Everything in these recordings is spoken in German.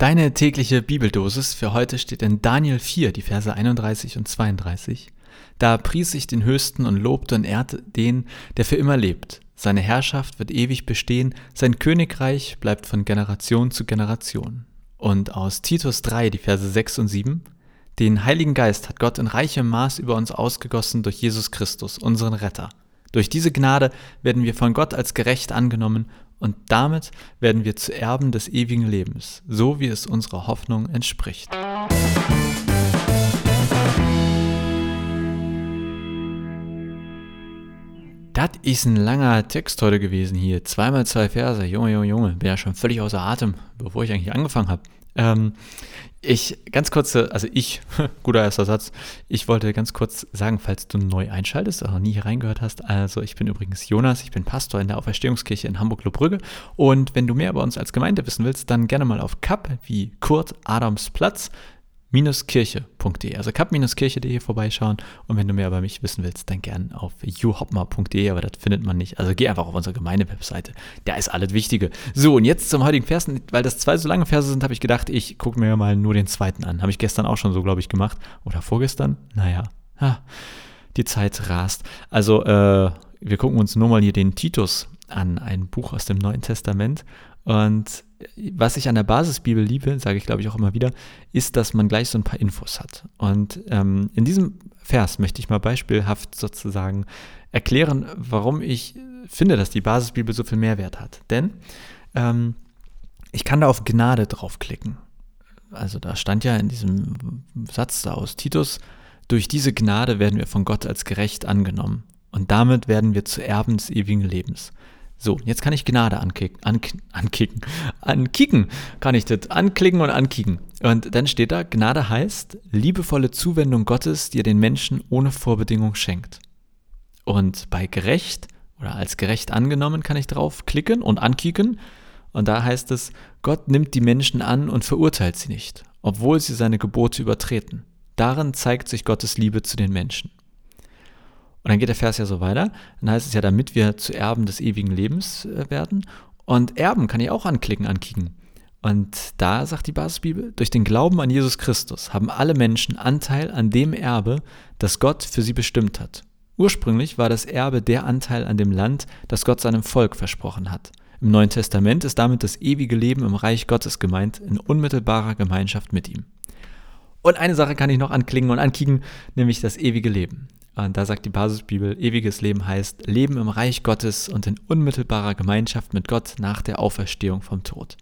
Deine tägliche Bibeldosis für heute steht in Daniel 4, die Verse 31 und 32. Da pries ich den Höchsten und lobte und ehrte den, der für immer lebt. Seine Herrschaft wird ewig bestehen, sein Königreich bleibt von Generation zu Generation. Und aus Titus 3, die Verse 6 und 7. Den Heiligen Geist hat Gott in reichem Maß über uns ausgegossen durch Jesus Christus, unseren Retter. Durch diese Gnade werden wir von Gott als gerecht angenommen und damit werden wir zu Erben des ewigen Lebens, so wie es unserer Hoffnung entspricht. Das ist ein langer Text heute gewesen hier. Zweimal zwei Verse. Junge, Junge, Junge. Bin ja schon völlig außer Atem, bevor ich eigentlich angefangen habe. Ähm, ich, ganz kurze, also ich, guter erster Satz, ich wollte ganz kurz sagen, falls du neu einschaltest oder nie hier reingehört hast, also ich bin übrigens Jonas, ich bin Pastor in der Auferstehungskirche in Hamburg-Lobrügge und wenn du mehr über uns als Gemeinde wissen willst, dann gerne mal auf Kap wie Kurt Adams Platz kirche.de, also cup-kirche.de vorbeischauen und wenn du mehr über mich wissen willst, dann gern auf juhopma.de, aber das findet man nicht. Also geh einfach auf unsere Gemeinde-Webseite, da ist alles Wichtige. So, und jetzt zum heutigen Vers, weil das zwei so lange Verse sind, habe ich gedacht, ich gucke mir mal nur den zweiten an. Habe ich gestern auch schon so, glaube ich, gemacht. Oder vorgestern? Naja, die Zeit rast. Also, äh, wir gucken uns nur mal hier den Titus an, ein Buch aus dem Neuen Testament und was ich an der Basisbibel liebe, sage ich glaube ich auch immer wieder, ist, dass man gleich so ein paar Infos hat. Und ähm, in diesem Vers möchte ich mal beispielhaft sozusagen erklären, warum ich finde, dass die Basisbibel so viel Mehrwert hat. Denn ähm, ich kann da auf Gnade draufklicken. Also da stand ja in diesem Satz da aus Titus, durch diese Gnade werden wir von Gott als gerecht angenommen. Und damit werden wir zu Erben des ewigen Lebens. So, jetzt kann ich Gnade ankicken, an, ankicken, ankicken, kann ich das anklicken und ankicken. Und dann steht da, Gnade heißt liebevolle Zuwendung Gottes, die er den Menschen ohne Vorbedingung schenkt. Und bei gerecht oder als gerecht angenommen kann ich drauf klicken und ankicken. Und da heißt es, Gott nimmt die Menschen an und verurteilt sie nicht, obwohl sie seine Gebote übertreten. Darin zeigt sich Gottes Liebe zu den Menschen. Und dann geht der Vers ja so weiter. Dann heißt es ja, damit wir zu Erben des ewigen Lebens äh, werden. Und Erben kann ich auch anklicken, ankicken. Und da sagt die Basisbibel, durch den Glauben an Jesus Christus haben alle Menschen Anteil an dem Erbe, das Gott für sie bestimmt hat. Ursprünglich war das Erbe der Anteil an dem Land, das Gott seinem Volk versprochen hat. Im Neuen Testament ist damit das ewige Leben im Reich Gottes gemeint, in unmittelbarer Gemeinschaft mit ihm. Und eine Sache kann ich noch anklingen und ankicken, nämlich das ewige Leben. Und da sagt die Basisbibel, ewiges Leben heißt Leben im Reich Gottes und in unmittelbarer Gemeinschaft mit Gott nach der Auferstehung vom Tod.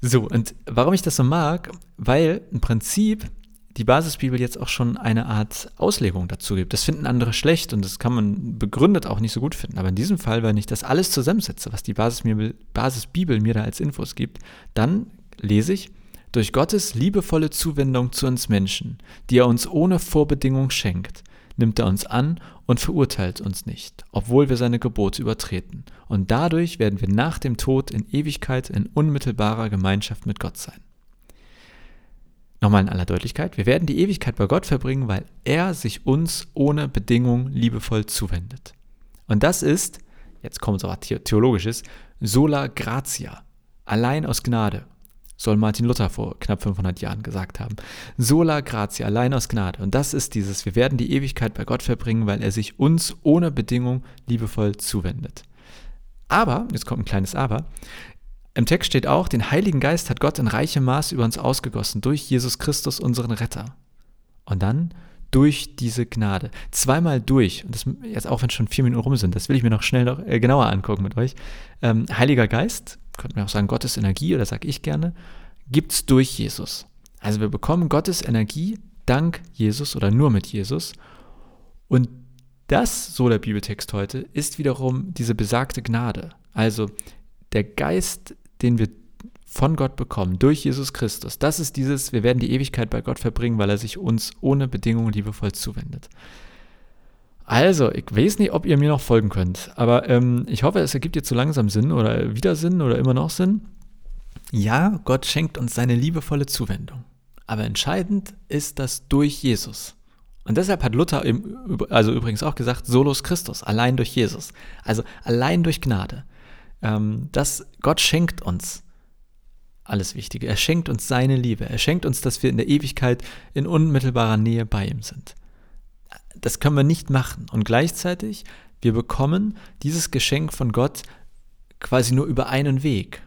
So, und warum ich das so mag, weil im Prinzip die Basisbibel jetzt auch schon eine Art Auslegung dazu gibt. Das finden andere schlecht und das kann man begründet auch nicht so gut finden. Aber in diesem Fall, wenn ich das alles zusammensetze, was die Basisbibel, Basisbibel mir da als Infos gibt, dann lese ich, durch Gottes liebevolle Zuwendung zu uns Menschen, die er uns ohne Vorbedingung schenkt, nimmt er uns an und verurteilt uns nicht, obwohl wir seine Gebote übertreten. Und dadurch werden wir nach dem Tod in Ewigkeit in unmittelbarer Gemeinschaft mit Gott sein. Nochmal in aller Deutlichkeit, wir werden die Ewigkeit bei Gott verbringen, weil er sich uns ohne Bedingung liebevoll zuwendet. Und das ist, jetzt kommt so was Theologisches, sola gratia, allein aus Gnade, soll Martin Luther vor knapp 500 Jahren gesagt haben. Sola gratia, allein aus Gnade. Und das ist dieses, wir werden die Ewigkeit bei Gott verbringen, weil er sich uns ohne Bedingung liebevoll zuwendet. Aber, jetzt kommt ein kleines Aber, im Text steht auch, den Heiligen Geist hat Gott in reichem Maß über uns ausgegossen, durch Jesus Christus, unseren Retter. Und dann durch diese Gnade. Zweimal durch, und das jetzt auch wenn schon vier Minuten rum sind, das will ich mir noch schnell noch, äh, genauer angucken mit euch. Ähm, Heiliger Geist, könnte man auch sagen Gottes Energie, oder sage ich gerne, gibt es durch Jesus. Also wir bekommen Gottes Energie dank Jesus oder nur mit Jesus. Und das, so der Bibeltext heute, ist wiederum diese besagte Gnade. Also der Geist, den wir von Gott bekommen, durch Jesus Christus. Das ist dieses, wir werden die Ewigkeit bei Gott verbringen, weil er sich uns ohne Bedingungen liebevoll zuwendet. Also, ich weiß nicht, ob ihr mir noch folgen könnt, aber ähm, ich hoffe, es ergibt jetzt so langsam Sinn oder wieder Sinn oder immer noch Sinn. Ja, Gott schenkt uns seine liebevolle Zuwendung. Aber entscheidend ist das durch Jesus. Und deshalb hat Luther im, also übrigens auch gesagt, Solus Christus, allein durch Jesus. Also allein durch Gnade. Ähm, das Gott schenkt uns alles Wichtige. Er schenkt uns seine Liebe. Er schenkt uns, dass wir in der Ewigkeit in unmittelbarer Nähe bei ihm sind. Das können wir nicht machen. Und gleichzeitig, wir bekommen dieses Geschenk von Gott quasi nur über einen Weg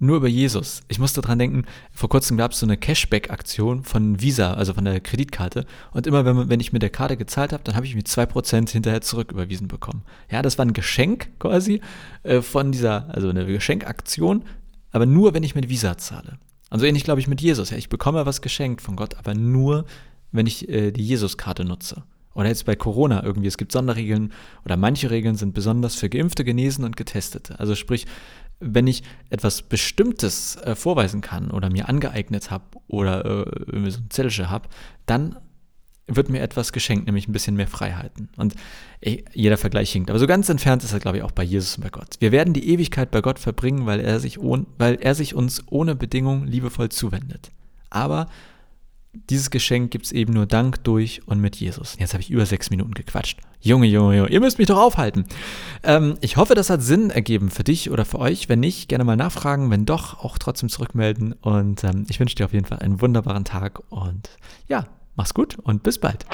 nur über Jesus. Ich musste dran denken, vor kurzem gab es so eine Cashback-Aktion von Visa, also von der Kreditkarte. Und immer wenn, wenn ich mit der Karte gezahlt habe, dann habe ich mir 2% hinterher zurück überwiesen bekommen. Ja, das war ein Geschenk quasi äh, von dieser, also eine Geschenkaktion, aber nur, wenn ich mit Visa zahle. Also ähnlich glaube ich mit Jesus. Ja, ich bekomme was geschenkt von Gott, aber nur, wenn ich äh, die Jesus-Karte nutze. Oder jetzt bei Corona irgendwie, es gibt Sonderregeln oder manche Regeln sind besonders für Geimpfte, Genesen und Getestete. Also sprich, wenn ich etwas Bestimmtes äh, vorweisen kann oder mir angeeignet habe oder äh, so ein Zettelchen habe, dann wird mir etwas geschenkt, nämlich ein bisschen mehr Freiheiten. Und ey, jeder Vergleich hinkt. Aber so ganz entfernt ist er, glaube ich, auch bei Jesus und bei Gott. Wir werden die Ewigkeit bei Gott verbringen, weil er sich, ohne, weil er sich uns ohne Bedingung liebevoll zuwendet. Aber dieses Geschenk gibt es eben nur dank durch und mit Jesus. Jetzt habe ich über sechs Minuten gequatscht. Junge, Junge, Junge, ihr müsst mich doch aufhalten. Ähm, ich hoffe, das hat Sinn ergeben für dich oder für euch. Wenn nicht, gerne mal nachfragen. Wenn doch, auch trotzdem zurückmelden. Und ähm, ich wünsche dir auf jeden Fall einen wunderbaren Tag. Und ja, mach's gut und bis bald.